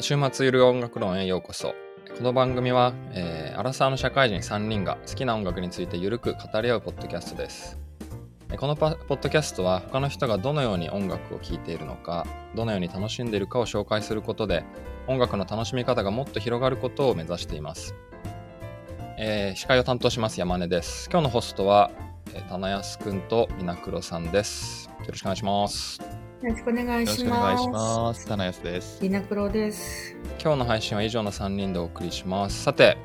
週末ゆる音楽論へようこそ。この番組は、えーアラサーの社会人3人が好きな音楽についてゆるく語り合うポッドキャストです。えこのパポッドキャストは他の人がどのように音楽を聴いているのか、どのように楽しんでいるかを紹介することで、音楽の楽しみ方がもっと広がることを目指しています。えー司会を担当します山根です。今日のホストは、えー、棚安くんと稲黒さんです。よろしくお願いします。よろしくお願いよろしくおします。願いします。田中です。リナクロです。今日の配信は以上の3人でお送りしますさて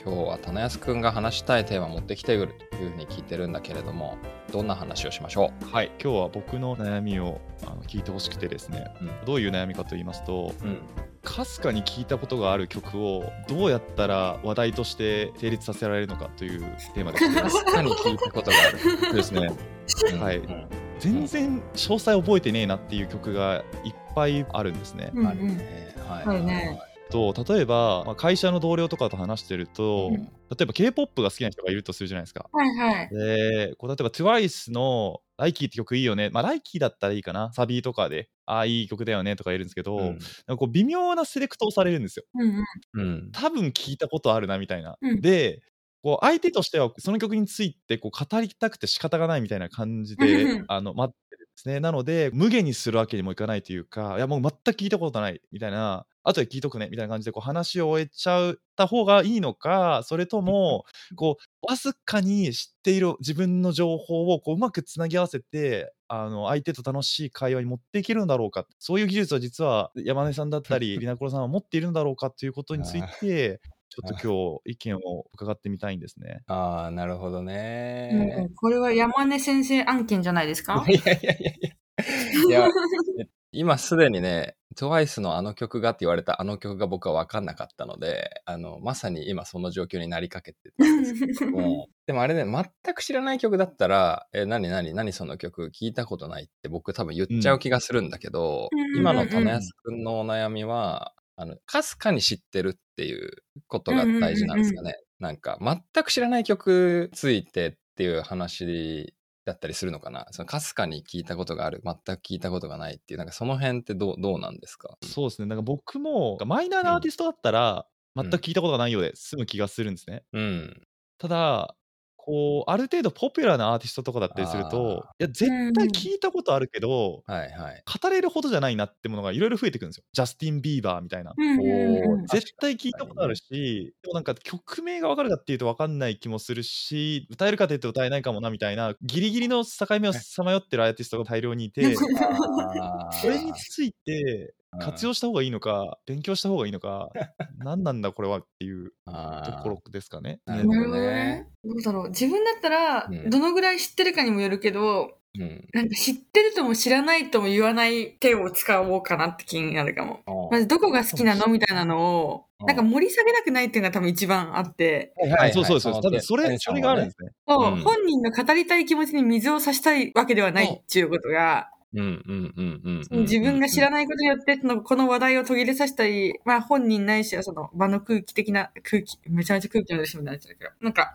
今日は棚安くんが話したいテーマ持ってきてくるというふうに聞いてるんだけれどもどんな話をしましょはい、今日は僕の悩みをあの聞いてほしくてですね、うんどういう悩みかと言いますと、う、うん、かすかに聞いたことがある曲をどうやったら話題として成立させられるのかというテーマです。かすかに聞いたことがあるですね、はいうん全然詳細覚えてねえなっていう曲がいっぱいあるんですね。うんあるねはいと例えば、まあ、会社の同僚とかと話してると、うん例えば K-POP が好きな人がいるとするじゃないですか。はいはい。で、こう例えば TWICE の「ライキーって曲いいよね。まあ、ライキーだったらいいかな。サビとかで、ああ、いい曲だよねとか言うんですけど、なんかこう微妙なセレクトをされるんですよ。うんうん。うん多分聞いたことあるなみたいな。うんで、こう相手としてはその曲についてこう語りたくて仕方がないみたいな感じうでん。あの待ってるんですね。なので、無限にするわけにもいかないというか、いやもう全く聞いたことないみたいな、後で聞いとくねみたいな感じでこう話を終えちゃった方がいいのか、それとも、こう、わずかに知っている自分の情報をこううまくつなぎ合わせて、あの相手と楽しい会話に持っていけるんだろうか、そういう技術は実は山根さんだったり、りなころさんは持っているんだろうかということについて、ちょっと今日意見を伺ってみたいんですね。ああなるほどうんうねん、これは山根先生案件じゃないですか？いやいやいやいや。いやえ今すでにね TWICE のあの曲がって言われたあの曲が僕は分かんなかったのであのまさに今その状況になりかけてたんですけども。でもあれね、全く知らない曲だったら、え、何何何その曲聞いたことないって僕多分言っちゃう気がするんだけど、うん今の種安くんのお悩みは、あの、かすかに知ってるっていうことが大事なんですかね。なんか、全く知らない曲ついてっていう話だったりするのかな。そのかすかに聞いたことがある、全く聞いたことがないっていう、なんかその辺ってどう、どうなんですか？そうですね、なんか僕もマイナーなアーティストだったら、うん全く聞いたことがないようで済む気がするんですね。うん。ただ、こう、ある程度ポピュラーなアーティストとかだったりすると、いや、絶対聞いたことあるけど、はいはい。語れるほどじゃないなってものがいろいろ増えてくるんですよ。ジャスティン・ビーバーみたいな。絶対聞いたことあるし、でもなんか曲名がわかるかっていうとわかんない気もするし、歌えるかというと歌えないかもなみたいな、ギリギリの境目をさまよってるアーティストが大量にいて、それについて活用した方がいいのか、勉強した方がいいのか、何なんだこれはっていうところですかね。なるほどねね。どうだろう。自分だったらうん、どのぐらい知ってるかにもよるけど、うん。なんか知ってるとも知らないとも言わない手を使おうかなって気になるかも。まずどこが好きなのみたいなのを、うんなんか盛り下げなくないっていうのが多分一番あって、はいそうそうそう。多分それ、それがあるんですね。そううん本人の語りたい気持ちに水を差したいわけではないっていうことが、うんうんうんうんうん。自分が知らない。ことによって、そのこの話題を途切れさせたり、まあ本人ないしはその場の空気的な空気、めちゃめちゃ空気の出しみたいになっちゃうけど、なんか、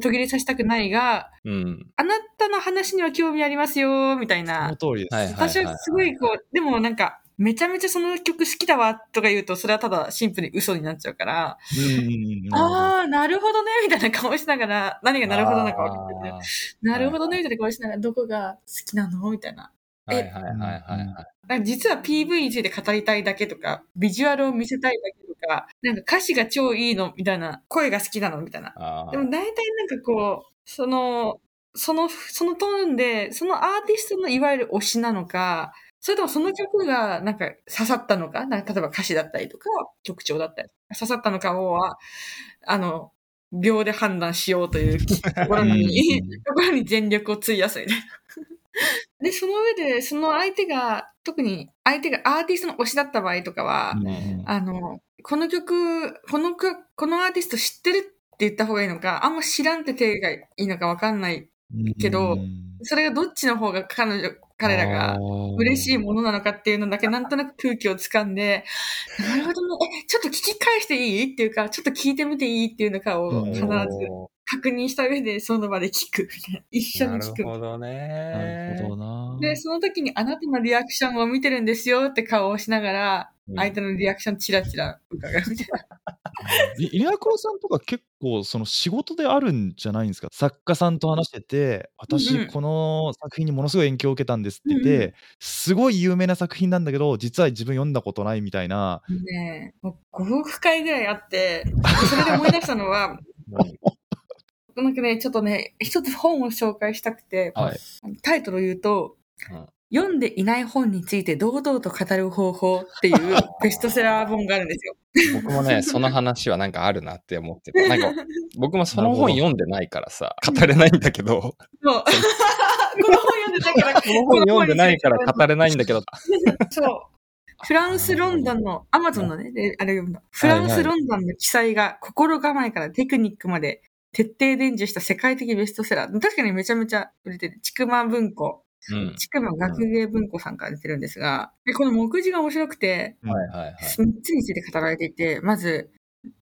途切れさせたくないが、うん。あなたの話には興味ありますよ、みたいそなの。通りです。はいはい私はすごいこう、でもなんか、めちゃめちゃその曲好きだわとか言うと、それはただシンプルに嘘になっちゃうから、うんうんうんあー、なるほどね、みたいな顔しながら、何がなるほどなのか分かってて、なるほどね、みたいな顔しながら、どこが好きなの？みたいな。はいはいはいはい実は PV について語りたいだけとか、ビジュアルを見せたいだけとか、なんか歌詞が超いいのみたいな、声が好きなのみたいな。でも大体なんかこう、その、その、そのトーンで、そのアーティストのいわゆる推しなのか、それともその曲がなんか刺さったのか、なんか例えば歌詞だったりとか、曲調だったり、刺さったのかをは、あの、秒で判断しようという ところに、ところに全力を費やすみたいな。で、その上で、その相手が、特に相手がアーティストの推しだった場合とかは、うんうんあの、この曲、この曲、このアーティスト知ってるって言った方がいいのか、あんま知らんって手がいいのかわかんない。けどそれがどっちの方が彼女、彼らが嬉しいものなのかっていうのだけなんとなく空気をつかんで、なるほどね。え、ちょっと聞き返していい？っていうか、ちょっと聞いてみていい？っていうのかを必ず確認した上でその場で聞くみたいな。一緒に聞く。なるほどね。なるほどな。で、その時にあなたのリアクションを見てるんですよって顔をしながら、うん相手のリアクションチラチラ伺うみたいな。い稲黒さんとか結構その仕事であるんじゃないんですか？作家さんと話してて、私この作品にものすごい影響を受けたんですって言っうんうて、すごい有名な作品なんだけど、実は自分読んだことないみたいな。ねえ、もう5億回ぐらいあって、それで思い出したのは、なんかね、ちょっとね、一つ本を紹介したくて、はい。タイトルを言うと、うん読んでいない本について堂々と語る方法っていう ベストセラー本があるんですよ。僕もね、その話はなんかあるなって思ってて、なんか 僕もその本読んでないからさ、語れないんだけど、こそう。この本読んでたから、この本読んでないから語れないんだけど、そう。フランス、ロンドンの、アマゾンのね、であれ読んだ。フランス、ロンドンの記載が心構えからテクニックまで徹底伝授した世界的ベストセラー。確かにめちゃめちゃ売れてる。ちくま文庫。うん。ちくま学芸文庫さんから出てるんですが、でこの目次が面白くて、はいはいはい。3つについて語られていて、まず、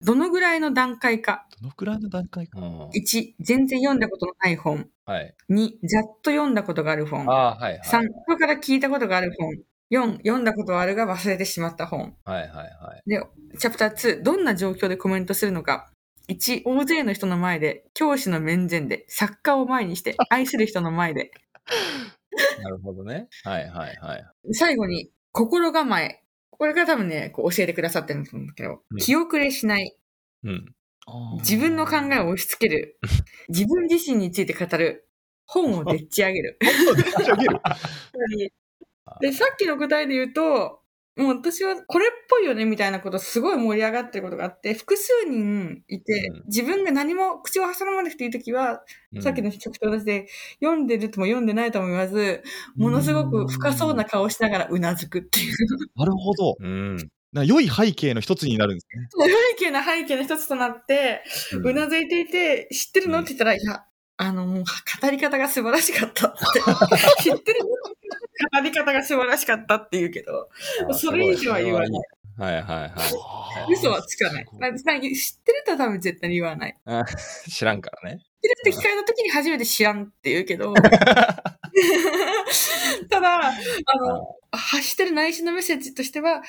どのぐらいの段階か。どのくらいの段階か？うん1、全然読んだことのない本。はい。2、ざっと読んだことがある本。ああ、はいはい。3、後から聞いたことがある本。4、読んだことはあるが忘れてしまった本。はいはいはい。で、チャプター2、どんな状況でコメントするのか。1、大勢の人の前で、教師の面前で、作家を前にして、愛する人の前で。なるほどね。はいはいはい。最後に、心構え。これが多分ね、こう教えてくださってるんだと思うんだけど、うん気遅れしない。うん。自分の考えを押し付ける。自分自身について語る。本をでっち上げる。でっち上げる で、さっきの答えで言うと、もう私はこれっぽいよねみたいなことすごい盛り上がってることがあって、複数人いてうん、自分が何も口を挟まなくていいときは、うんさっきの曲と同じで、読んでるとも読んでないとも言わず、ものすごく深そうな顔をしながらうなずくっていう。なるほど。うん。な良い背景の一つになるんですね。背景な背景の一つとなって、うなずいていて、知ってるの？って言ったら、いや、あの、もう語り方が素晴らしかったって。知ってるの？語り方が素晴らしかったって言うけど、それ以上は言わない。はいはいはい。嘘はつかない。まあ知ってるとは多分絶対に言わない。知らんからね。知ってるって機会の時に初めて知らんって言うけど、ただ、あの、発してる内心のメッセージとしては、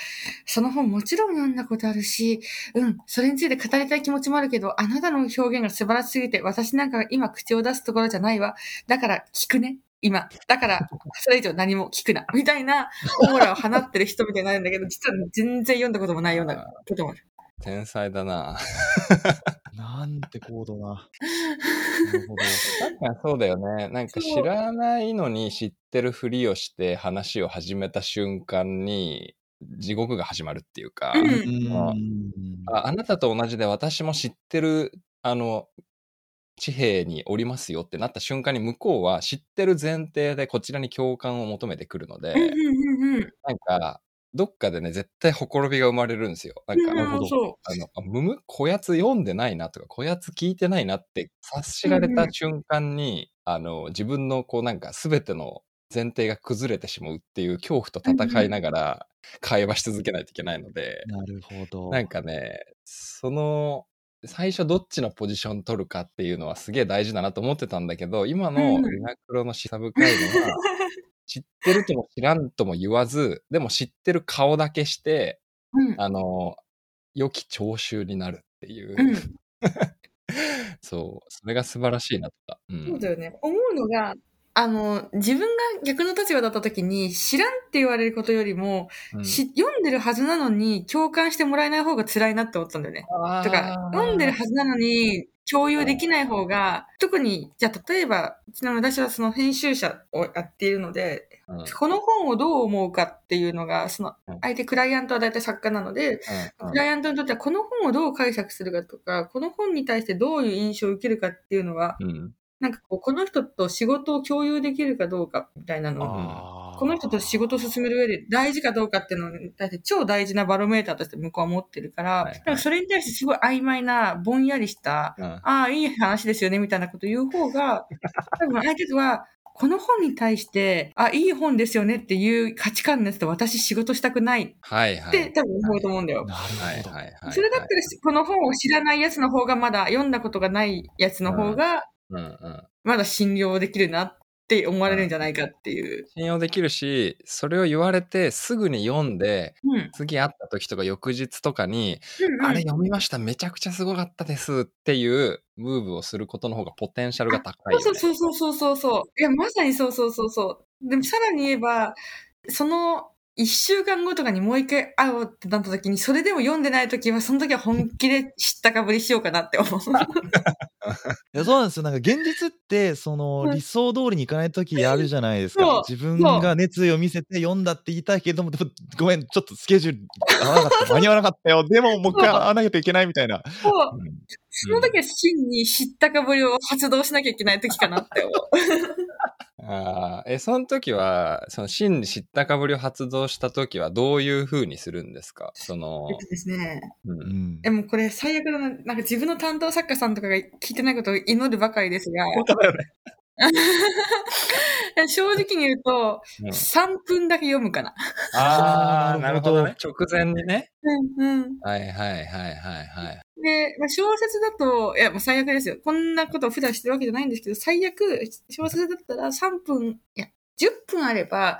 その本もちろん読んだことあるし、うん、それについて語りたい気持ちもあるけど、あなたの表現が素晴らしすぎて、私なんかが今口を出すところじゃないわ。だから聞くね。今。だから、それ以上何も聞くな。みたいなオーラを放ってる人みたいになるんだけど、実は全然読んだこともないようなこともある。天才だな。なんて高度な。なるほど。確かにそうだよね。なんか知らないのに知ってるふりをして話を始めた瞬間に地獄が始まるっていうか、うんうんああなたと同じで私も知ってる、あの、地平におりますよってなった瞬間に向こうは知ってる前提でこちらに共感を求めてくるので、うんうんうんうん。なんか、どっかでね、絶対ほころびが生まれるんですよ。なんか、あの、あむむ、こやつ読んでないなとか、こやつ聞いてないなって察しられた瞬間に、あの、自分のこうなんか全ての前提が崩れてしまうっていう恐怖と戦いながら会話し続けないといけないので、なるほど。なんかね、その、最初どっちのポジション取るかっていうのはすげえ大事だなと思ってたんだけど、今のうんリナクロのシサブ会のは、知ってるとも知らんとも言わず、でも知ってる顔だけして、う。うん。あの、良き聴衆になるっていう、うん。そう、それが素晴らしいなとか。う。そうんだよね。思うのが、あの、自分が逆の立場だった時に、知らんって言われることよりも、うん。し読んでるはずなのに、共感してもらえない方が辛いなって思ったんだよね。とか、読んでるはずなのに、共有できない方が、特に、じゃあ例えば、ちなみに私はその編集者をやっているので、うん、うんこの本をどう思うかっていうのが、そのうん、相手クライアントは大体作家なので、うん。クライアントにとってはこの本をどう解釈するかとか、この本に対してどういう印象を受けるかっていうのは、うん。なんかこう、この人と仕事を共有できるかどうかみたいなのを、この人と仕事を進める上で大事かどうかっていうのに対して超大事なバロメーターとして向こうは持ってるから、はいはいかそれに対してすごい曖昧な、ぼんやりした、うんああ、いい話ですよね、みたいなこと言う方が、多分相手は、この本に対して、あ、いい本ですよねっていう価値観のやつと私仕事したくないっはいはい。て多分思うと思うんだよ。なはいるほど。はいはい。それだったら、この本を知らないやつの方がまだ、読んだことがないやつの方が、うんうん。まだ信用できるなっって思われるんじゃないかっていう。信用できるし、それを言われてすぐに読んで、うん。次会った時とか翌日とかに、うんうんあれ読みました、めちゃくちゃすごかったですっていうムーブをすることの方がポテンシャルが高いよ、ね。そうそうそうそうそうそう。いや、まさにそうそうそうそう。でもさらに言えば、その一週間後とかにもう一回会おうってなった時に、それでも読んでない時は、その時は本気で知ったかぶりしようかなって思う。いやそうなんですよ。なんか現実って、そのうん理想通りにいかないときあるじゃないですか。自分が熱意を見せて読んだって言いたいけれども、でもごめん、ちょっとスケジュール合わなかった、間に合わなかったよ。でももう一回会わなきゃいけないみたいな。そううんその時は真に知ったかぶりを発動しなきゃいけない時かなって思う。あーえ、その時は、その真に知ったかぶりを発動した時はどういう風にするんですか？そのえっ、とですね。う、うんんえ、もうこれ最悪だな。なんか自分の担当作家さんとかが聞いてないことを祈るばかりですが、本当だよね。正直に言うと、うん3分だけ読むかな。ああ、あーなるほどなるほどね。直前にね。うんうん。はいはいはいはいはい。で、まあ、小説だと、いや、もう最悪ですよ。こんなことを普段してるわけじゃないんですけど、最悪、小説だったら3分、いや、10分あれば、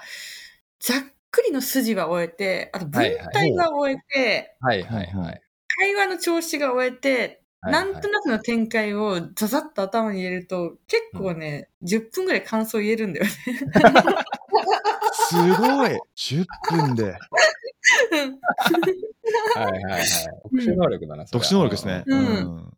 ざっくりの筋は終えて、あと文体は終えて、はいはいはい。会話の調子が終えて、はいなんとなくの展開をザザッと頭に入れると、結構ね、10分ぐらい感想言えるんだよね。すごい !10 分で。はいはいはい。特殊能力だな、特殊能力ですね。うん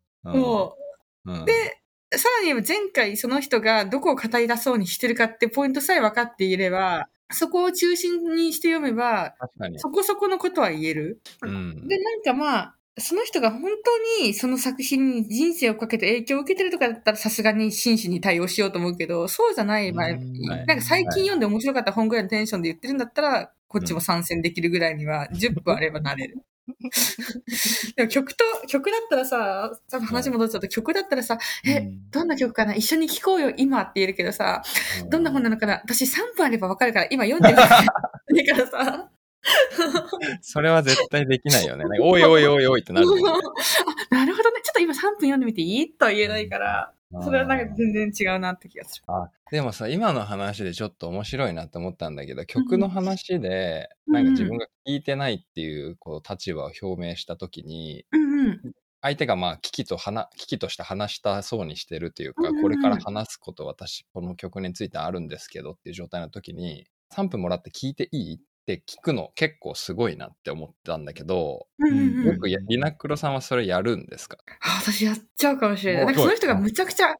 う。で、さらに言えば前回その人がどこを語り出そうにしてるかってポイントさえ分かっていれば、そこを中心にして読めば、確かに。そこそこのことは言える。うん。で、なんかまあ、その人が本当にその作品に人生をかけて影響を受けてるとかだったらさすがに真摯に対応しようと思うけど、そうじゃない場合、うんなんか最近読んで面白かった本ぐらいのテンションで言ってるんだったら、こっちも参戦できるぐらいには10分あればなれる。でも曲と、曲だったらさ、多分話戻っちゃうと曲だったらさ、え、うん。どんな曲かな？一緒に聴こうよ、今って言えるけどさ、どんな本なのかな？私3分あればわかるから、今読んでるから。だからさ、それは絶対できないよね。おいおいおいおいってなるね。あ、なるほどね。ちょっと今3分読んでみていい？とは言えないから、それはなんか全然違うなって気がする。あでもさ、今の話でちょっと面白いなって思ったんだけど、曲の話で、うんなんか自分が聞いてないっていうこう立場を表明したときに、うんうん。相手がまあ危機と話、危機として話したそうにしてるというか、これから話すこと私、この曲についてあるんですけどっていう状態の時に、3分もらって聞いていい？って聞くの結構すごいなって思ったんだけど、うんうんうんよくやリナクロさんはそれやるんですか？あ私やっちゃうかもしれない。おなんかその人がむちゃくちゃ、なん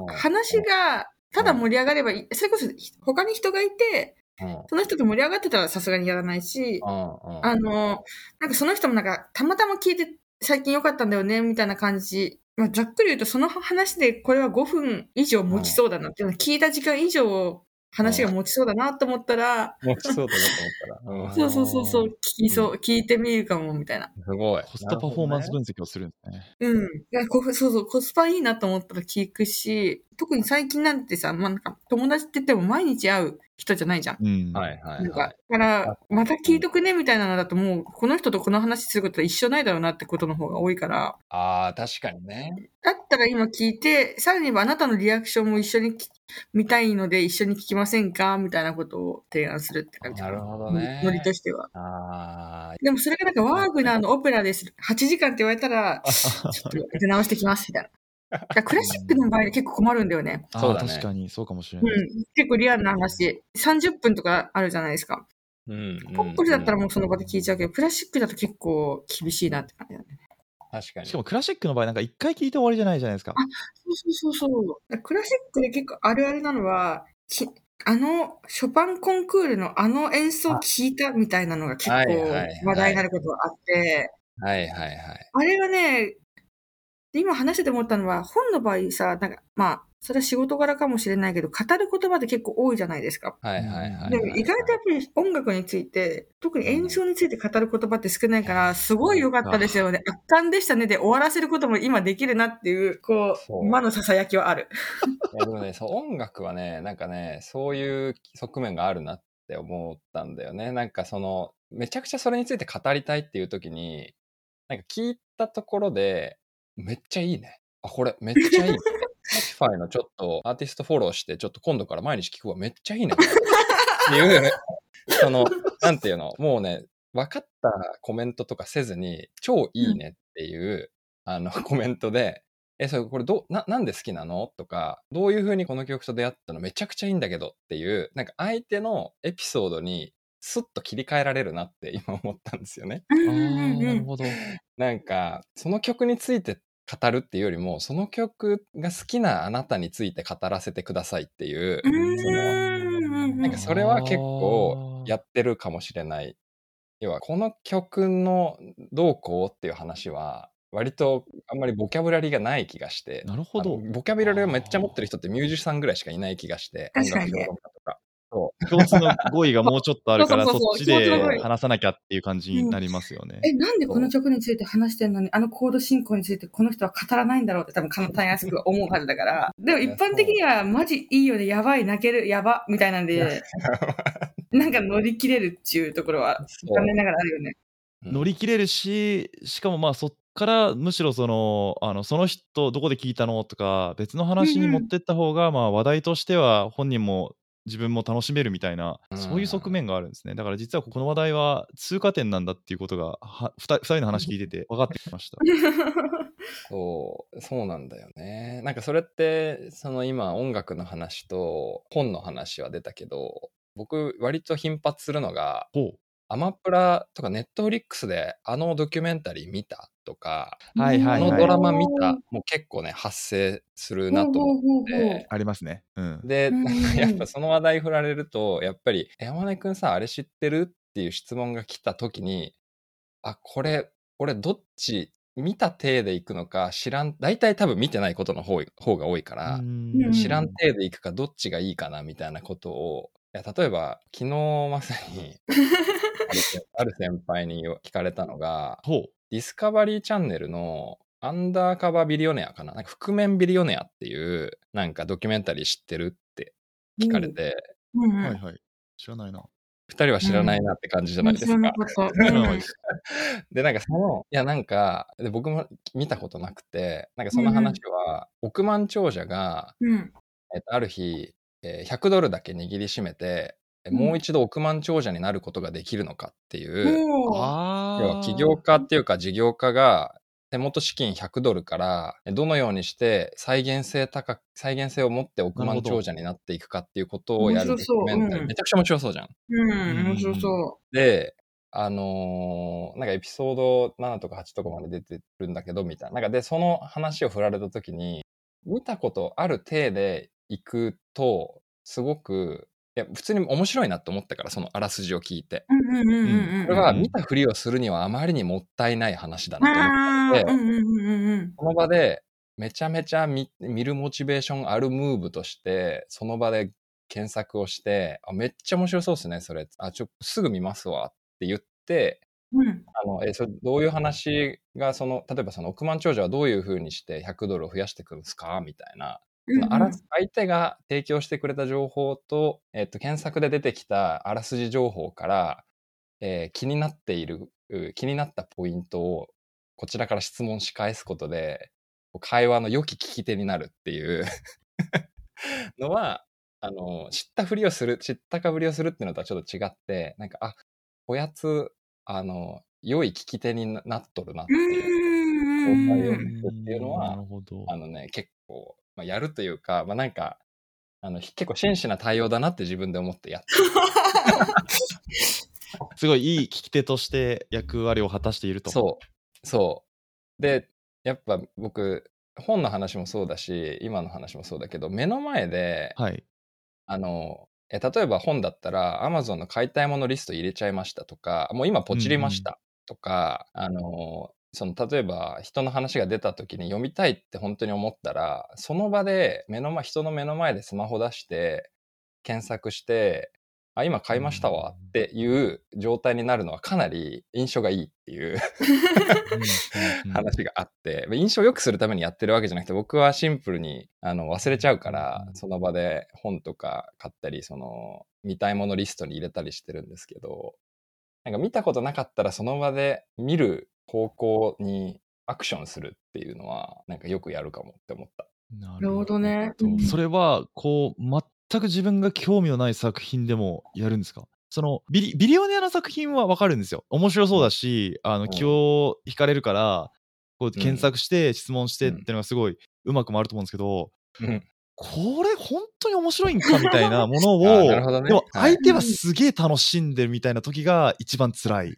うんか話がただ盛り上がればいい。それこそ他に人がいて、うん。その人と盛り上がってたらさすがにやらないし、あの、なんかその人もなんかたまたま聞いて最近良かったんだよね、みたいな感じ。まあ、ざっくり言うとその話でこれは5分以上持ちそうだなっていうの聞いた時間以上話が持ちそうだなと思ったら、もうそうだなと思ったら。うんそうそうそうそう、聞きそう、聞いてみるかも、みたいな。すごい。コストパフォーマンス分析をするんですね。うん。いやこそうそう、コスパいいなと思ったら聞くし、特に最近なんてさ、まあ、なんか友達って言っても毎日会う人じゃないじゃん。うん。はいはいなんか、はい。だから、また聞いとくねみたいなのだともう、この人とこの話することは一緒ないだろうなってことの方が多いから、ああ、確かにね。だったら今聞いて、さらに言えばあなたのリアクションも一緒に聞見たいので一緒に聞きませんかみたいなことを提案するって感じかなるほどねノリとしては。ああ、でもそれがなんかワーグナーのオペラです。8時間って言われたら、ちょっと出直してきますみたいな。クラシックの場合で結構困るんだよね。そうだね確かに、そうかもしれうない。ん。結構リアルな話。30分とかあるじゃないですか。うん。ポップスだったらもうその場で聞いちゃうけど、クラシックだと結構厳しいなって感じだね。確かに。しかもクラシックの場合、なんか一回聞いて終わりじゃないじゃないですか。そうそうそうそう。クラシックで結構あるあるなのは、きあの、ショパンコンクールのあの演奏聞いたみたいなのが結構話題になることがあって、はいはいはい。あれはね、今話してて思ったのは、本の場合さ、なんか、まあ、それは仕事柄かもしれないけど、語る言葉って結構多いじゃないですか。はいはいはい。でも意外とやっぱり音楽について、特に演奏について語る言葉って少ないから、すごい良かったですよね。圧巻でしたね。で終わらせることも今できるなっていう、こそうう、魔の囁きはある。いやでもね、そう音楽はね、なんかね、そういう側面があるなって思ったんだよね。なんかその、めちゃくちゃそれについて語りたいっていう時に、なんか聞いたところで、めっちゃいいね。あ、これめっちゃいい。Spotify のちょっとアーティストフォローして、ちょっと今度から毎日聞くわ、めっちゃいいね。っていうね、その、なんていうの、もうね、分かったコメントとかせずに、超いいねっていう、あの、コメントで、え、それ、これどう、な、なんで好きなの？とか、どういう風にこの曲と出会ったの？めちゃくちゃいいんだけどっていう、なんか相手のエピソードにスッと切り替えられるなって今思ったんですよね。なるほど。なんか、その曲について語るっていうよりも、その曲が好きなあなたについて語らせてくださいっていう、うんそなんかそれは結構やってるかもしれない。要は、この曲のどうこうっていう話は、割とあんまりボキャブラリーがない気がして、なるほどボキャブラリーをめっちゃ持ってる人ってミュージシャンぐらいしかいない気がして、確かにね音楽評論家とか。そう。共通の語彙がもうちょっとあるから、そっちで話さなきゃっていう感じになりますよね。え、なんでこの曲について話してんのに、あのコード進行についてこの人は語らないんだろうって多分簡単やすく思うはずだから。でも一般的にはマジいいよね、やばい、泣ける、やば、みたいなんで、なんか乗り切れるっていうところは残念ながらあるよね。乗り切れるし、しかもまあそっからむしろその、あのその人どこで聞いたのとか、別の話に持ってった方が、まあ話題としては本人も自分も楽しめるみたいな、うんそういう側面があるんですね。だから実はこの話題は通過点なんだっていうことが、は二人二人の話聞いてて 分かってきました。そう、そうなんだよね。なんかそれって、その今音楽の話と本の話は出たけど、僕割と頻発するのが、ほアマプラとかネットフリックスであのドキュメンタリー見たとか、う。はいはいはい。あのドラマ見た、もう結構ね、発生するなと思って、ありますね。うん。で、うんやっぱその話題振られると、やっぱり、山根くんさ、あれ知ってる？っていう質問が来た時に、あ、これ、俺どっち、見た体で行くのか知らん、大体多分見てないことの方方が多いから、うん知らん体で行くかどっちがいいかなみたいなことを、いや例えば昨日まさに ある先輩に聞かれたのが。ディスカバリーチャンネルのアンダーカバービリオネアかな？なんか覆面ビリオネアっていうなんかドキュメンタリー知ってる？って聞かれて、うんうんはいはい。知らないな。二人は知らないなって感じじゃないですか。知らなかった。知らないでなんかその、いやなんか、で僕も見たことなくて、なんかその話は、億万長者が、うん。えっと、ある日、えー100ドルだけ握りしめて、えもう一度億万長者になることができるのかっていう、要は起業家っていうか事業家が手元資金100ドルからどのようにして再現性高く再現性を持って億万長者になっていくかっていうことをやるう。ュメンタリー、うん。めちゃくちゃ面白そうじゃん。うん、面白そで、あのーなんかエピソード7とか8とかまで出てるんだけど、みたいな。なんかで、その話を振られた時に、見たことある体で行くと、すごく、いや、普通に面白いなって思ったから、そのあらすじを聞いて。う。うんうんうんうんうん。これは見たふりをするにはあまりにもったいない話だなと思あって、ーうんうんうんうんその場でめちゃめちゃ見見るモチベーションあるムーブとして、その場で検索をして、あ、めっちゃ面白そうですね、それ。あ、ちょ、すぐ見ますわって言って、うん。うん。あの、え、それどういう話が、その、例えばその億万長者はどういうふうにして100ドルを増やしていくんですか？みたいな。うんうんあら相手が提供してくれた情報と、えっと、検索で出てきたあらすじ情報から、えー気になっている、う気になったポイントをこちらから質問し返すことで、会話の良き聞き手になるっていう のは、あの、知ったふりをする、知ったかぶりをするっていうのとはちょっと違って、なんか、あ、こやつ、あの、良い聞き手にななっとるなってういう。んうん了解をうん聞くっていうのは。あのね、結構、まあ、やるというか、まあ、なんか、あの、結構真摯な対応だなって自分で思ってやって すごいいい聞き手として役割を果たしていると。そう。そう。で、やっぱ僕、本の話もそうだし、今の話もそうだけど、目の前で、はい。あの、え例えば本だったら、Amazon の買いたいものリスト入れちゃいましたとか、もう今ポチりましたとか、あの、その例えば人の話が出た時に読みたいって本当に思ったら、その場で目の前、人の目の前でスマホ出して、検索して、あ、今買いましたわっていう状態になるのはかなり印象がいいっていううん。話があって、印象を良くするためにやってるわけじゃなくて、僕はシンプルにあの忘れちゃうからう、ん。その場で本とか買ったり、その見たいものリストに入れたりしてるんですけど、なんか見たことなかったらその場で見る方向にアクションするっていうのは、なんかよくやるかもって思った。なるほど。ね。それは、こう、全く自分が興味のない作品でもやるんですか？そのビリビリオネアの作品はわかるんですよ。面白そうだし、あのん。気を引かれるから、こう検索して質問してっうんていうのがすごいうまく回ると思うんですけど、うんこれ本当に面白いんかみたいな ものを、あなるほどねでもはい相手はすげえ楽しんでるみたいな時が一番辛い。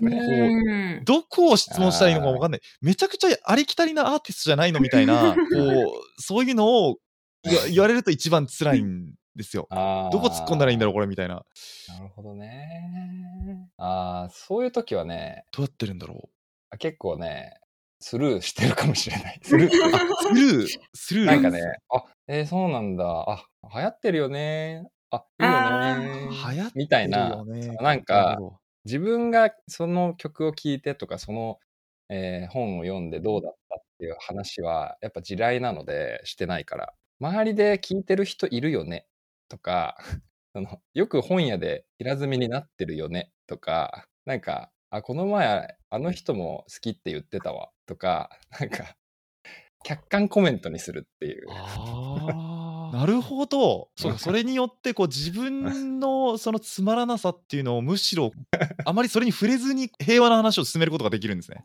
うん。どこを質問したらいいのか分かんない。めちゃくちゃありきたりなアーティストじゃないのみたいな、こう、そういうのを言われると一番辛いんですよ。どこ突っ込んだらいいんだろう、これみたいな。なるほどね。ああ、そういう時はね、どうやってるんだろ結構ね、スルーしてるかもしれない。スルー。う。スルー、スルー？なんかね、あ、えーそうなんだ。あ、流行ってるよね。あ、いいよね。流行ってるよねみたいな、なんか自分がその曲を聴いてとか、その、えー本を読んでどうだったっていう話は、やっぱ地雷なのでしてないから。周りで聴いてる人いるよねとか、そのよく本屋で平積みになってるよねとか、なんか、あ、この前あの人も好きって言ってたわとか、なんか、客観コメントにするっていう。なるほど。そうか、それによって、こう、自分のそのつまらなさっていうのをむしろ、あまりそれに触れずに平和な話を進めることができるんですね。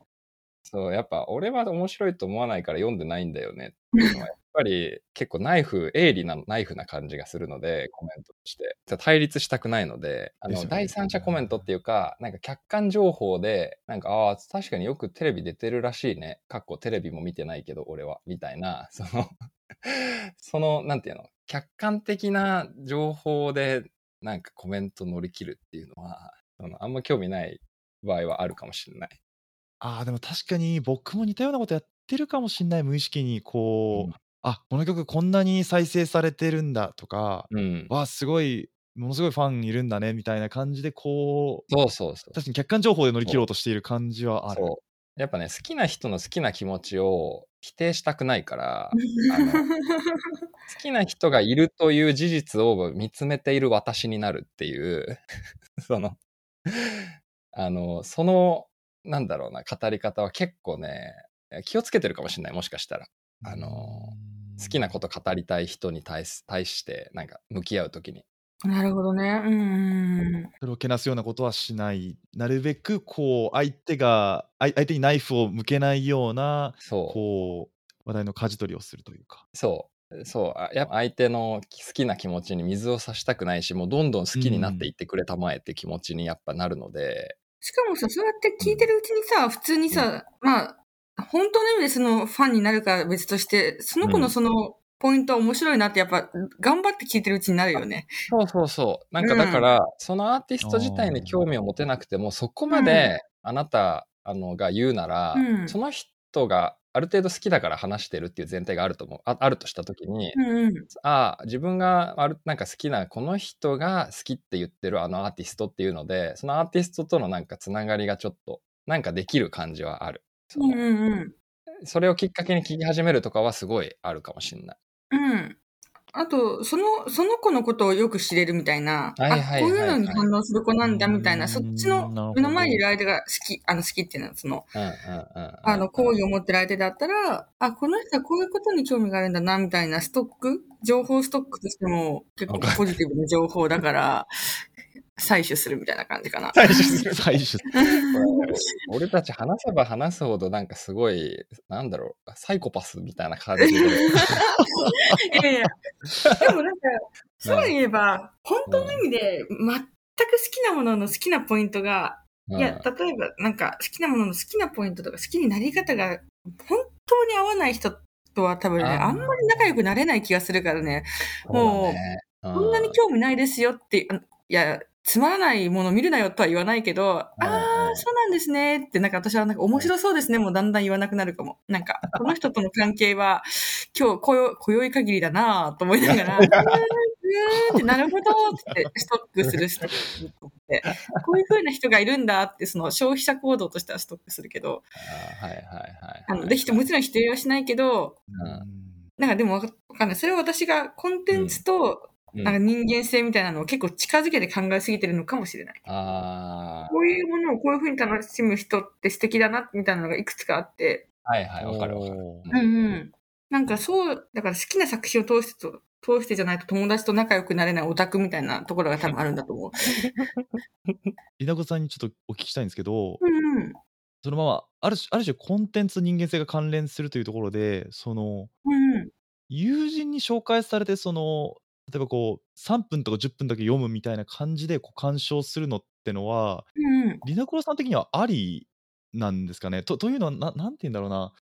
そう、やっぱ俺は面白いと思わないから読んでないんだよねっていうのは、やっぱり結構ナイフ、鋭利なナイフな感じがするので、コメントとして。対立したくないので、あの、第三者コメントっていうか、なんか客観情報で、なんか、ああ、確かによくテレビ出てるらしいね。かっこテレビも見てないけど、俺は。みたいな、その、その、なんていうの、客観的な情報で、なんかコメント乗り切るっていうのは、そのあんま興味ない場合はあるかもしれない。ああ、でも確かに僕も似たようなことやってるかもしんない、無意識に。こう、うんあ、この曲こんなに再生されてるんだとか、うん。わあ、すごい、ものすごいファンいるんだねみたいな感じで、こう、そうそうそう。確かに客観情報で乗り切ろうとしている感じはある。そう。やっぱね、好きな人の好きな気持ちを否定したくないから、あの 好きな人がいるという事実を見つめている私になるっていう、その、あの、その、なんだろうな、語り方は結構ね、気をつけてるかもしれない、もしかしたら。あの、好きなこと語りたい人に対し対して、なんか向き合うときに。なるほどね。うんうん。それをけなすようなことはしない。なるべく、こう、相手が、相相手にナイフを向けないような、そう。こう、話題の舵取りをするというか。そう。そう。あやっぱ相手の好きな気持ちに水を差したくないし、もうどんどん好きになっていってくれたまえって気持ちにやっぱなるので、しかもさ、そうやって聞いてるうちにさ、普通にさ、まあ、本当の意味でそのファンになるかは別として、その子のそのポイントは面白いなってやっぱ頑張って聞いてるうちになるよね。そうそうそう。なんかうんだから、そのアーティスト自体に興味を持てなくても、そこまであなたあのが言うなら、うんその人がある程度好きだから話してるっていう前提があると思う。ああるとしたときに、うんうん。ああ、自分があるなんか好きなこの人が好きって言ってるあのアーティストっていうので、そのアーティストとのなんかつながりがちょっとなんかできる感じはある。そのうんうんうん。それをきっかけに聞き始めるとかはすごいあるかもしれない。うん。あと、その、その子のことをよく知れるみたいな、はいはいはいはいあ、こういうのに反応する子なんだみたいな、うんそっちの目の前にいる相手が好き、あの好きっていうのは、その、うんうんうんうん。あの、好意を持ってる相手だったら、あ、この人はこういうことに興味があるんだな、みたいなストック、情報ストックとしても結構ポジティブな情報だから、採取するみたいな感じかな。採取する。最初。俺たち話せば話すほどなんかすごい、なんだろう、サイコパスみたいな感じで。いやいや。でもなんか、そういえば、本当の意味で全く好きなものの好きなポイントが、いや、例えばなんか好きなものの好きなポイントとか好きになり方が本当に合わない人とは多分ね、あんまり仲良くなれない気がするからね、もううこんなに興味ないですよって、あいや、つまらないもの見るなよとは言わないけど、ああ、そうなんですねって、なんか私はなんか面白そうですね、もうだんだん言わなくなるかも。なんか、この人との関係は、今日、こよ、今宵限りだなぁと思いながら、うーん、うーんって、なるほどって、ストックする、ストックって、こういう風な人がいるんだって、その消費者行動としてはストックするけど、はいはいはい。あの、でもちろん否定はしないけど、うんなんかでもわかわかんない。それは私がコンテンツと、うんなんか人間性みたいなのを結構近づけて考えすぎてるのかもしれない。あこういうものをこういう風に楽しむ人って素敵だな、みたいなのがいくつかあって、あ、はいはい、わかるわかる。うんうん。なんかそう、だから好きな作品を通してと、通してじゃないと友達と仲良くなれないオタクみたいなところが多分あるんだと思う。稲子さんにちょっとお聞きしたいんですけど、うんうん。そのままある種ある種コンテンツと人間性が関連するというところでそのうんうん。友人に紹介されてその例えばこう3分とか10分だけ読むみたいな感じでこう鑑賞するのってのはうんうん。リナクロさん的にはありなんですかね？とというのはななんて言うんだろうな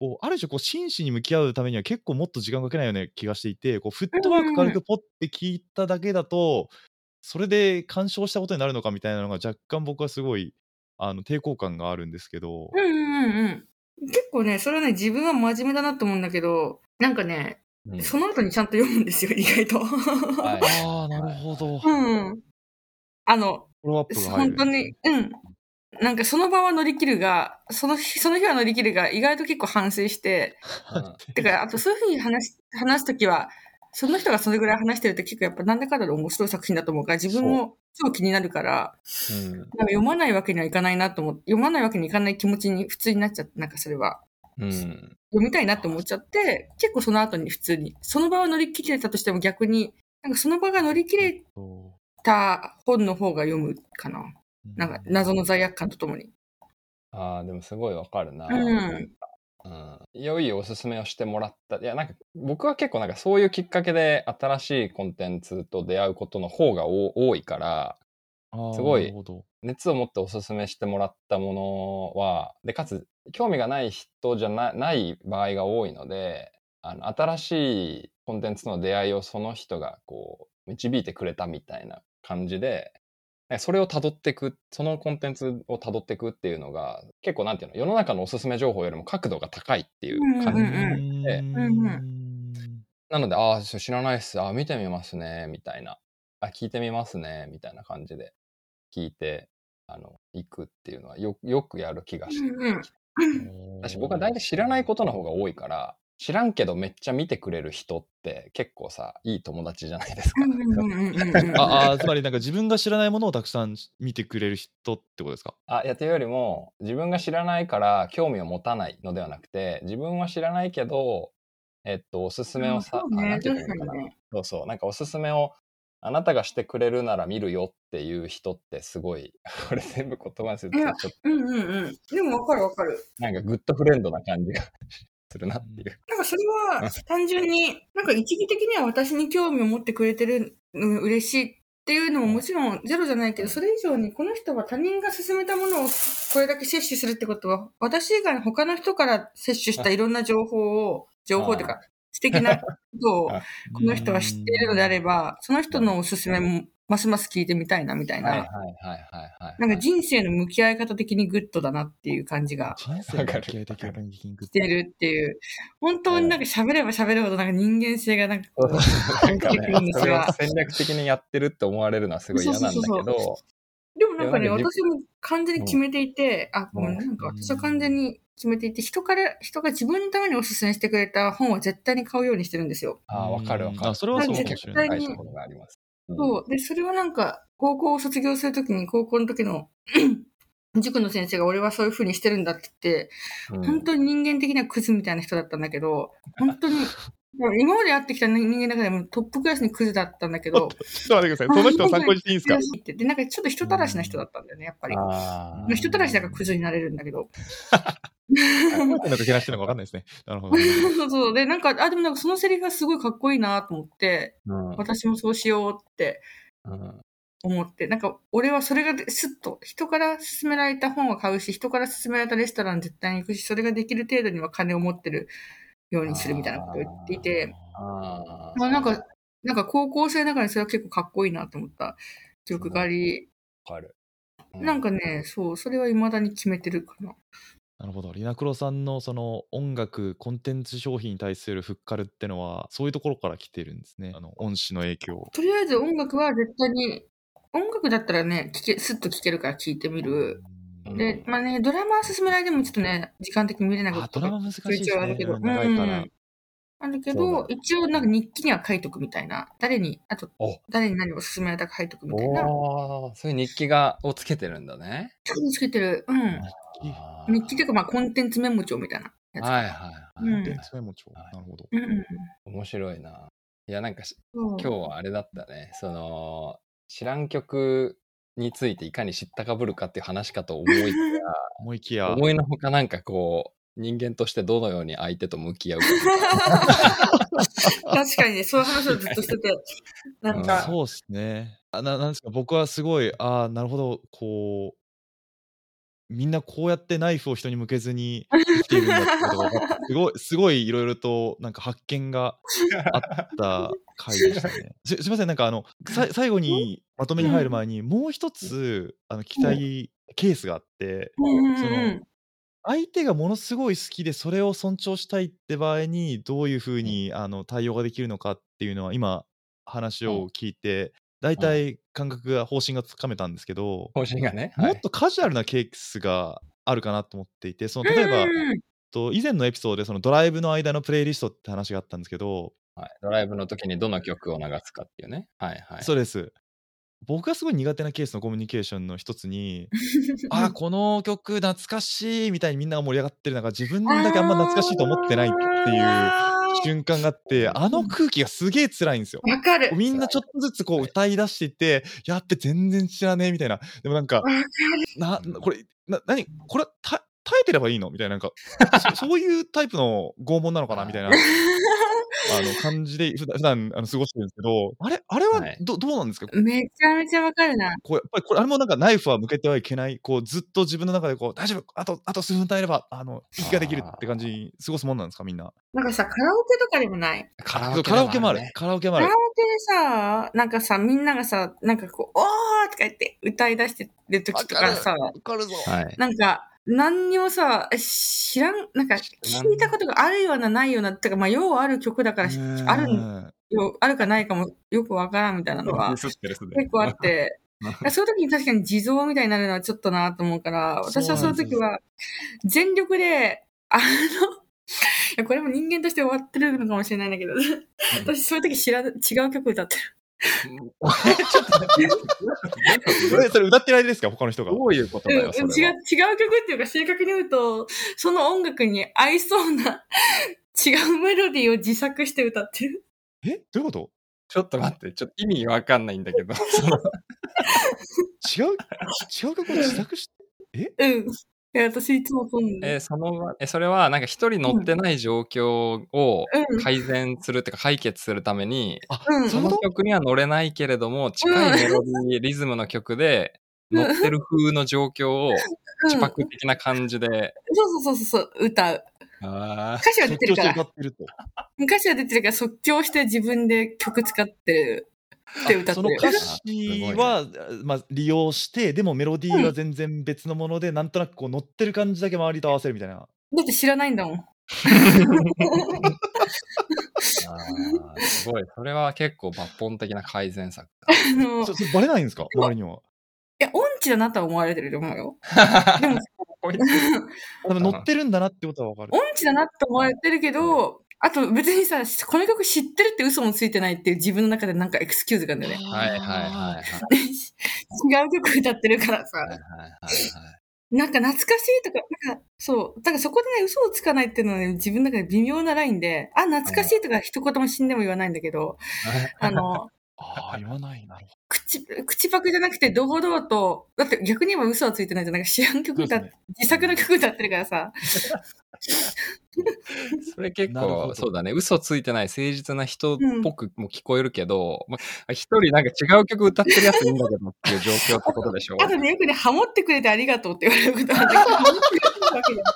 こうある種こう真摯に向き合うためには結構もっと時間かけないような気がしていてこうフットワーク軽くポッて聞いただけだとそれで鑑賞したことになるのかみたいなのが若干僕はすごいあの抵抗感があるんですけど。うんうんうんうん。結構ね、それはね、自分は真面目だなと思うんだけど、なんかね、うんその後にちゃんと読むんですよ、意外と。はい ああ、なるほど。うん。あの。本当に、うん。なんかその場は乗り切るが、その日、その日は乗り切るが、意外と結構反省して、うんてか、あとそういうふうに話し、話すときは、その人がそれぐらい話してると結構やっぱなんだかんだで面白い作品だと思うから、自分も超気になるから、うんか読まないわけにはいかないなと思って、読まないわけにいかない気持ちに普通になっちゃって、なんかそれは。うん読みたいなって思っちゃって、結構その後に普通に、その場は乗り切れたとしても逆に、なんかその場が乗り切れそた本の方が読むかな。うなんか謎の罪悪感とともに。ああ、でもすごいわかるな。うんうん。良いおすすめをしてもらった。いや、なんか僕は結構なんかそういうきっかけで新しいコンテンツと出会うことの方がお多いから、すごい熱を持っておすすめしてもらったものは、で、かつ興味がない人じゃなない場合が多いので、あの、新しいコンテンツの出会いをその人がこう、導いてくれたみたいな感じで、ねそれを辿っていく、そのコンテンツを辿っていくっていうのが、結構なんていうの、世の中のおすすめ情報よりも角度が高いっていう感じ。うんうんでうんうんなので、ああ、知らないっす。ああ、見てみますね、みたいな。あ、聞いてみますね、みたいな感じで聞いて、あの、行くっていうのはよよくやる気がして。うんうん 私僕は大体知らないことの方が多いから、知らんけどめっちゃ見てくれる人って結構さ、いい友達じゃないですか。うんうんうんうんうんああーつまりなんか自分が知らないものをたくさん見てくれる人ってことですか？あ、いや、というよりも、自分が知らないから興味を持たないのではなくて、自分は知らないけど、えっと、おすすめをさ、そうねあなんていいのかな。そうそう。なんかおすすめを、あなたがしてくれるなら見るよっていう人ってすごい、これ全部言葉にするとちょっとうんうんうん。でもわかるわかる。なんかグッドフレンドな感じがするなっていう。なんかそれは単純に、なんか一義的には私に興味を持ってくれてるの嬉しいっていうのももちろんゼロじゃないけど、それ以上にこの人は他人が勧めたものをこれだけ摂取するってことは、私以外の他の人から摂取したいろんな情報を、情報というか、素敵なことを あこの人は知っているのであれば、その人のおすすめもますます聞いてみたいなみたいな、はいはいはいはいはい。なんか人生の向き合い方的にグッドだなっていう感じが人生の向き合い的な感じしてるっていう、本当になんか喋れば喋るほどなんか人間性がなんかこう、なんかねそれをが戦略的にやってるって思われるのはすごい嫌なんだけど、そうそう、でもなんかね、私も完全に決めていて、あ、うんごめんなんか私は完全に決めていて、人から、人が自分のためにおすすめしてくれた本は絶対に買うようにしてるんですよ。ああ、わかるわかる。あそれはそうかもしれないそう。で、それはなんか、高校を卒業するときに、高校の時の 塾の先生が俺はそういう風にしてるんだって言って、うん本当に人間的にはクズみたいな人だったんだけど、本当に、今まで会ってきた人間の中でもトップクラスにクズだったんだけど、ちょっと待ってください。その人を参考にしていいんですか？ってで、なんかちょっと人たらしな人だったんだよね、やっぱり。まああ人たらしだからクズになれるんだけど。何のかけなしてるのか分かんないですね。なるほど。そうそう。で、なんか、あ、でもなんかそのセリフがすごいかっこいいなと思って、うん私もそうしようってうん思って、なんか俺はそれがスッと、人から勧められた本は買うし、人から勧められたレストラン絶対に行くし、それができる程度には金を持ってるようにするみたいなことを言っていて、あーまあなんか、なんか高校生ながらにそれは結構かっこいいなと思った記憶があり、る。うなんかね、そう、それは未だに決めてるかな。なるほど。リナクロさんのその音楽、コンテンツ商品に対するフッカルってのは、そういうところから来てるんですね。あの、恩師の影響。とりあえず音楽は絶対に、音楽だったらね、聞け、スッと聞けるから聞いてみる。うんで、まあね、ドラマは進められてもちょっとね、時間的に見れなかあ、ったドラマ難しいです一応あるけどね。長いから。うんあるけどだ、一応なんか日記には書いとくみたいな。誰に、あとお、誰に何を勧められたか書いとくみたいな。おーそういう日記がをつけてるんだね。ちょっとつけてる。うん。日記というか、まあ、コンテンツメモ帳みたいなやつ。はいはいはい。うんコンテンツメモ帳。なるほど。うんうん。面白いな。いや、なんか今日はあれだったね。その、知らん曲についていかに知ったかぶるかっていう話かと思いきや、思いきや。思いのほかなんかこう、人間としてどのように相手と向き合うか。確かにね、そういう話をずっとしてて、なんか、そうですね。あななんですか、僕はすごい、ああ、なるほど、こう、みんなこうやってナイフを人に向けずに生きているんだってことがすごい、すごいいろいろとなんか発見があった回でしたね。すすみません、なんかあの、さ最後にまとめに入る前に、もう一つ、あの、聞きたいケースがあって、そのうん。相手がものすごい好きでそれを尊重したいって場合にどういうふうにあの対応ができるのかっていうのは今話を聞いて大体感覚が方針がつかめたんですけど、方針がね。もっとカジュアルなケースがあるかなと思っていてその例えば、と以前のエピソードでそのドライブの間のプレイリストって話があったんですけど、はい、ドライブの時にどの曲を流すかっていうね。はいはい。そうです僕がすごい苦手なケースのコミュニケーションの一つに あーこの曲懐かしいみたいにみんなが盛り上がってる中自分だけあんま懐かしいと思ってないっていう瞬間があってあの空気がすげえ辛いんですよ。わかる。みんなちょっとずつこう歌い出していってやっべ全然知らねえみたいな。でもなんか。なこれな何これた耐えてればいいの？みたいななんかそそういうタイプの拷問なのかな？みたいなあの感じで普段普段あの過ごしてるんですけどあれあれははい。ど,、どうなんですか？めちゃめちゃわかるな。こうやっぱりこれあれもなんかナイフは向けてはいけないこうずっと自分の中でこう大丈夫あとあと数分耐えればあの息ができるって感じに過ごすもんなんですかみんな？なんかさ、カラオケとかでもない？カそうカラオケもあるね。カラオケもある。カラオケでさ、なんかさ、みんながさ、なんかこう、おーとか言って歌い出してる時とかさ、わかる。ぞはい。なんか、何にもさ、え知らん、なんか聞いたことがあるようなないような、てか、まあ、ようある曲だから、あるうんよ、あるかないかもよくわからんみたいなのがすってるすってる。結構あって、そういう時に確かに地蔵みたいになるのはちょっとなと思うから、私はそういう時は全力で、あの、いやこれも人間として終わってるのかもしれないんだけど、私そういう時知ら違う曲歌ってる。ちょっとそれ それ歌ってる間ですか？他の人がどういうことだよ、そうん、違う、違。う曲っていうか正確に言うと、その音楽に合いそうな違うメロディーを自作して歌ってる。え？どういうこと？ちょっと待って、ちょっと意味わかんないんだけど。違う違う曲を自作して？うん。いや、私いつもそうなんだえーそのえそれはなんか一人乗ってない状況をうん。改善するっていうか解決するために、あ、うん。その曲には乗れないけれども近いメロディー、リズムの曲で乗ってる風の状況をうん。自白的な感じで、そうそうそうそう、歌う。あ歌詞は出ててるから。歌ってると。歌詞は出てるから即興して自分で曲使ってる。って歌って。る。その歌詞 は、まあ、利用してでもメロディーは全然別のもので、なんとなくこう乗ってる感じだけ周りと合わせるみたいな。だって知らないんだもん。ーあーすごい。それは結構抜本的な改善策あの、いそバレないんですか？周りには。や、音痴だなとは思われてると思うよ。でも、乗ってるんだなってことはわかる。音痴だなと思われてるけど、あと別にさ、この曲知ってるって嘘もついてないっていう自分の中でなんかエクスキューズがあるんだよね。はいはいはいはい違う曲歌ってるからさ。はいはいはいはいなんか懐かしいとか、なんか、そう。だからそこでね、嘘をつかないっていうのはね、自分の中で微妙なラインで、あ、懐かしいとか一言も死んでも言わないんだけど、あの、ああ言わないなるほ口、口パクじゃなくて堂々と、だって逆に言えば嘘はついてないじゃん。なんか知らん曲歌っそうで自作の曲歌ってるからさ。それ結構そうだね。嘘ついてない誠実な人っぽくも聞こえるけど、まあ一人なんか違う曲歌ってるやついいんだけどっていう状況ってことでしょ？あとね、よくね、ハモってくれてありがとうって言われることなんだけど、ハモってくれてるわけじゃない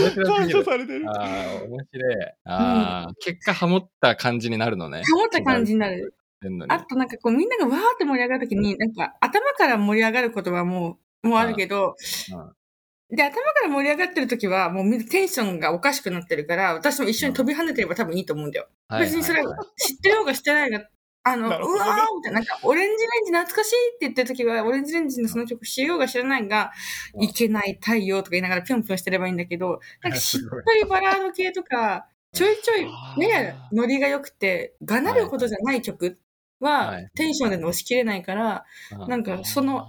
面白す 感謝されてる。ああ、面白い。ああ、結果ハモった感じになるのね。ハモった感じになる。あとなんかこうみんながわーって盛り上がるときに、なんか頭から盛り上がることはもう、もうあるけど、で、頭から盛り上がってるときは、もうテンションがおかしくなってるから、私も一緒に飛び跳ねてれば多分いいと思うんだよ。はい別にそれ知ってる方がしてないが、あの、うわーみたいな、なんか、オレンジレンジ懐かしいって言ってるときは、オレンジレンジのその曲知ろうが知らないが、うん。いけない太陽とか言いながらぴょんぴょんしてればいいんだけど、なんかしっすごいとりバラード系とか、ちょいちょいあ、ー。ややノリが良くて、がなるほどじゃない曲ははい、テンションで乗しきれないから、なんかその、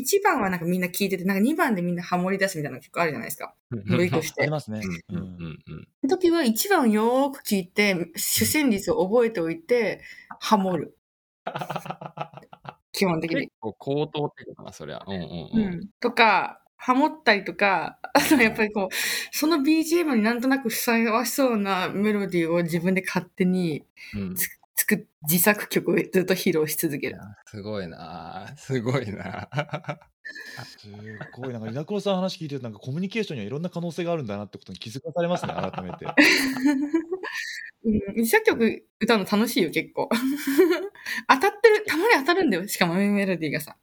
1番はなんかみんな聞いてて、なんか2番でみんなハモり出すみたいな曲あるじゃないですか。部位としありて。ますね。うんううんんうん時は1番をよーく聞いて、主旋律を覚えておいて、ハモる。基本的に結。構高等ってことかな、そりゃ。うんうんううん。ん。とか、ハモったりとか、あとやっぱりこう、その BGM になんとなくふさわしそうなメロディーを自分で勝手にうんつ作、自作曲をずっと披露し続ける。すごいなすごいなすごい、なんか、稲黒さんの話聞いてると、なんかコミュニケーションにはいろんな可能性があるんだなってことに気づかされますね、改めて。うん、自作曲歌うの楽しいよ、結構。当たってる、たまに当たるんだよ。しかもメロディーがさ。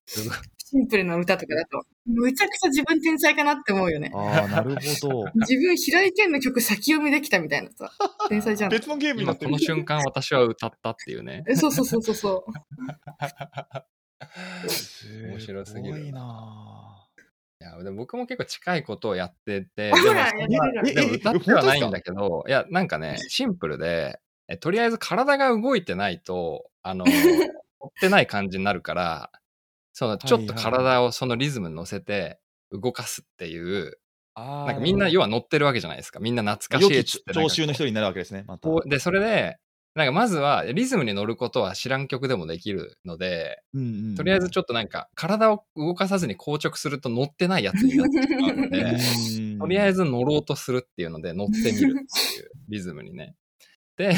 シンプルな歌とかだと。むちゃくちゃ自分天才かなって思うよね。ああ、なるほど。自分、平井堅の曲先読みできたみたいなさ。天才じゃん。別のゲームになってるの瞬間私は歌ったっていうね。えそうそうそうそうそう。面白すぎるごいな。いや、でも僕も結構近いことをやってて、ほでもら、やってる。えでも歌ってはないんだけど、いや、なんかね、シンプルで、えとりあえず体が動いてないと、あの、乗ってない感じになるから、その、ちょっと体をそのリズムに乗せて動かすっていう、なんかみんな要は乗ってるわけじゃないですか。みんな懐かしいっつって聴衆の一人になるわけですね、また。で、それで、なんかまずはリズムに乗ることは知らん曲でもできるので、うんうんとりあえずちょっとなんか体を動かさずに硬直すると乗ってないやつになってしまうので、うんとりあえず乗ろうとするっていうので乗ってみるっていうリズムにね。で、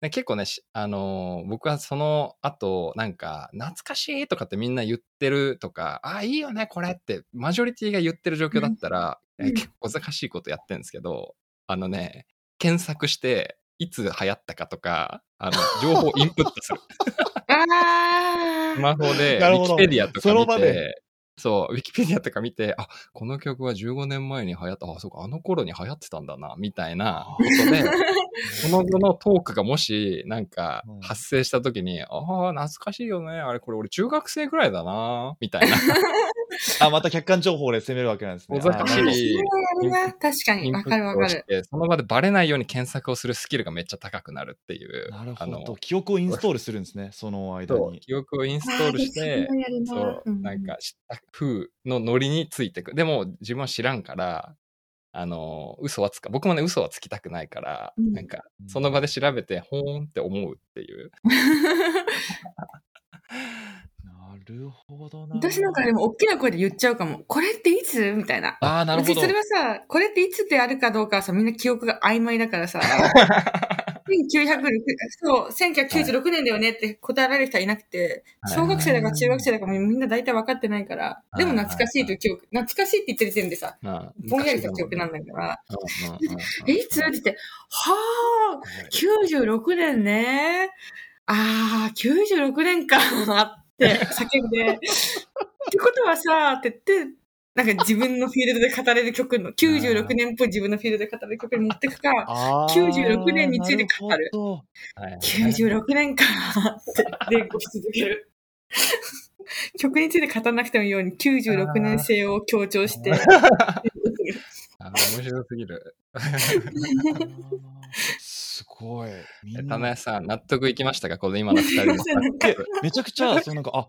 で結構ね、しあのー僕はその後、なんか、懐かしいとかってみんな言ってるとか、ああ、いいよね、これって、マジョリティが言ってる状況だったら、うん。え結構難しいことやってるんですけど、あのね、検索して、いつ流行ったかとか、あの、情報インプットする。あスマホで、ウィキペディアとかその見場でて、そう、ウィキペディアとか見て、あ、この曲は15年前に流行った、あ、そうか、あの頃に流行ってたんだな、みたいなことで、その後のトークがもし、なんかうん、発生した時に、ああ、懐かしいよね。あれ、これ俺中学生ぐらいだな、みたいな。あ、また客観情報で攻めるわけなんですね。確かに。わかるわかる。その場でバレないように検索をするスキルがめっちゃ高くなるっていう。なるあのほど。記憶をインストールするんですね、その間に。記憶をインストールしてそう、うんなんか知った風のノリについてく。でも自分は知らんから、あの、嘘はつか、僕もね、嘘はつきたくないから、うんなんか、その場で調べて、ほーんって思うっていう。なるほどな。私なんかでも大きな声で言っちゃうかも。これっていつ？みたいな。ああ、なるほど。私それはさ、これっていつであるかどうかはさ、みんな記憶が曖昧だからさ、1906そう、1996年だよねって答えられる人はいなくて、小学生だか中学生だかもみんな大体分かったないから、でも懐かしいという記憶、懐かしいって言ってる時点でさ、まあぼんやりした記憶なんだから、え、いつ？って言って、はあ、96年ね。ああ、96年かって叫んで、ってことはさ、って言って、なんか自分のフィールドで語れる曲の、96年っぽい自分のフィールドで語れる曲に持ってくか、あー96年について語る。なほど。はいはい96年かって連呼し続ける。曲について語らなくてもいいように96年生を強調して、あ 面白すぎる。すごい。みんなえ棚谷さん、納得いきましたか？この今の二人の めちゃくちゃ、そうなんか、あ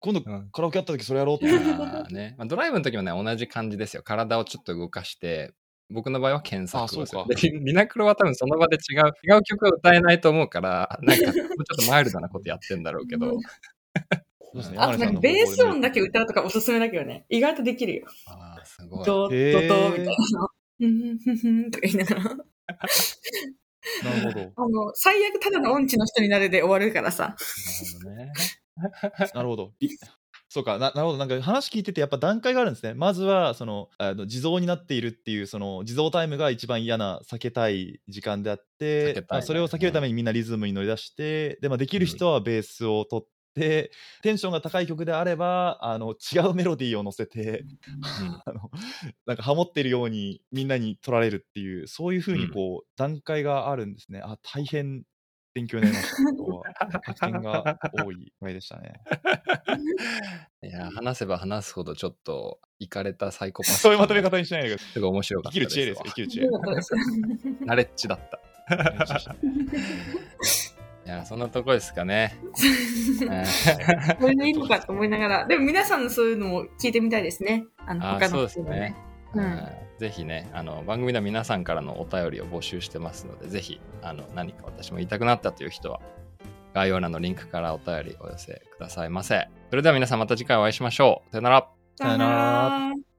今度うんカラオケやった時それやろうって。いやーねまあ、ドライブの時もね、同じ感じですよ。体をちょっと動かして、僕の場合は検索をするあそうかでリリナクロは多分その場で違う、違う曲を歌えないと思うから、なんか、もうちょっとマイルドなことやってんだろうけど。あとなんかベース音だけ歌歌うとかおすすめだけどね。意外とできるよ。あーすごい。ドドドみたいな。ふんふんふんとか言いながら。なるほど。あの、最悪ただの音痴の人になるで終わるからさ。なるほどね。なるほど。いそうかな、なるほど。なんか話聞いてて、やっぱ段階があるんですね。まずは、その、あの地蔵になっているっていう、その、地蔵タイムが一番嫌な、避けたい時間であっ避て、ねまあそれを避けるためにみんなリズムに乗り出して、で、まあ、できる人はベースを取って、テンションが高い曲であれば、あの、違うメロディーを乗せて、あの、なんかハモってるようにみんなに取られるっていう、そういうふうにこう、段階があるんですね。あ、大変勉強になりました。今日は。発見が多い回でしたね。いや、話せば話すほどちょっと、いかれたサイコパス。そういうまとめ方にしないでください。すごい面白か生きるったですわ。知恵ですよ、生きる知恵。ナレッジだった。いや、そんなとこですかね。これでいいのかと思いながら。でも皆さんのそういうのも聞いてみたいですね。あの、他あそうですね。うんうんぜひね、あの番組では皆さんからのお便りを募集してますので、ぜひあの何か私も言いたくなったという人は、概要欄のリンクからお便りお寄せくださいませ。それでは皆さんまた次回お会いしましょう。さよなら。さよなら。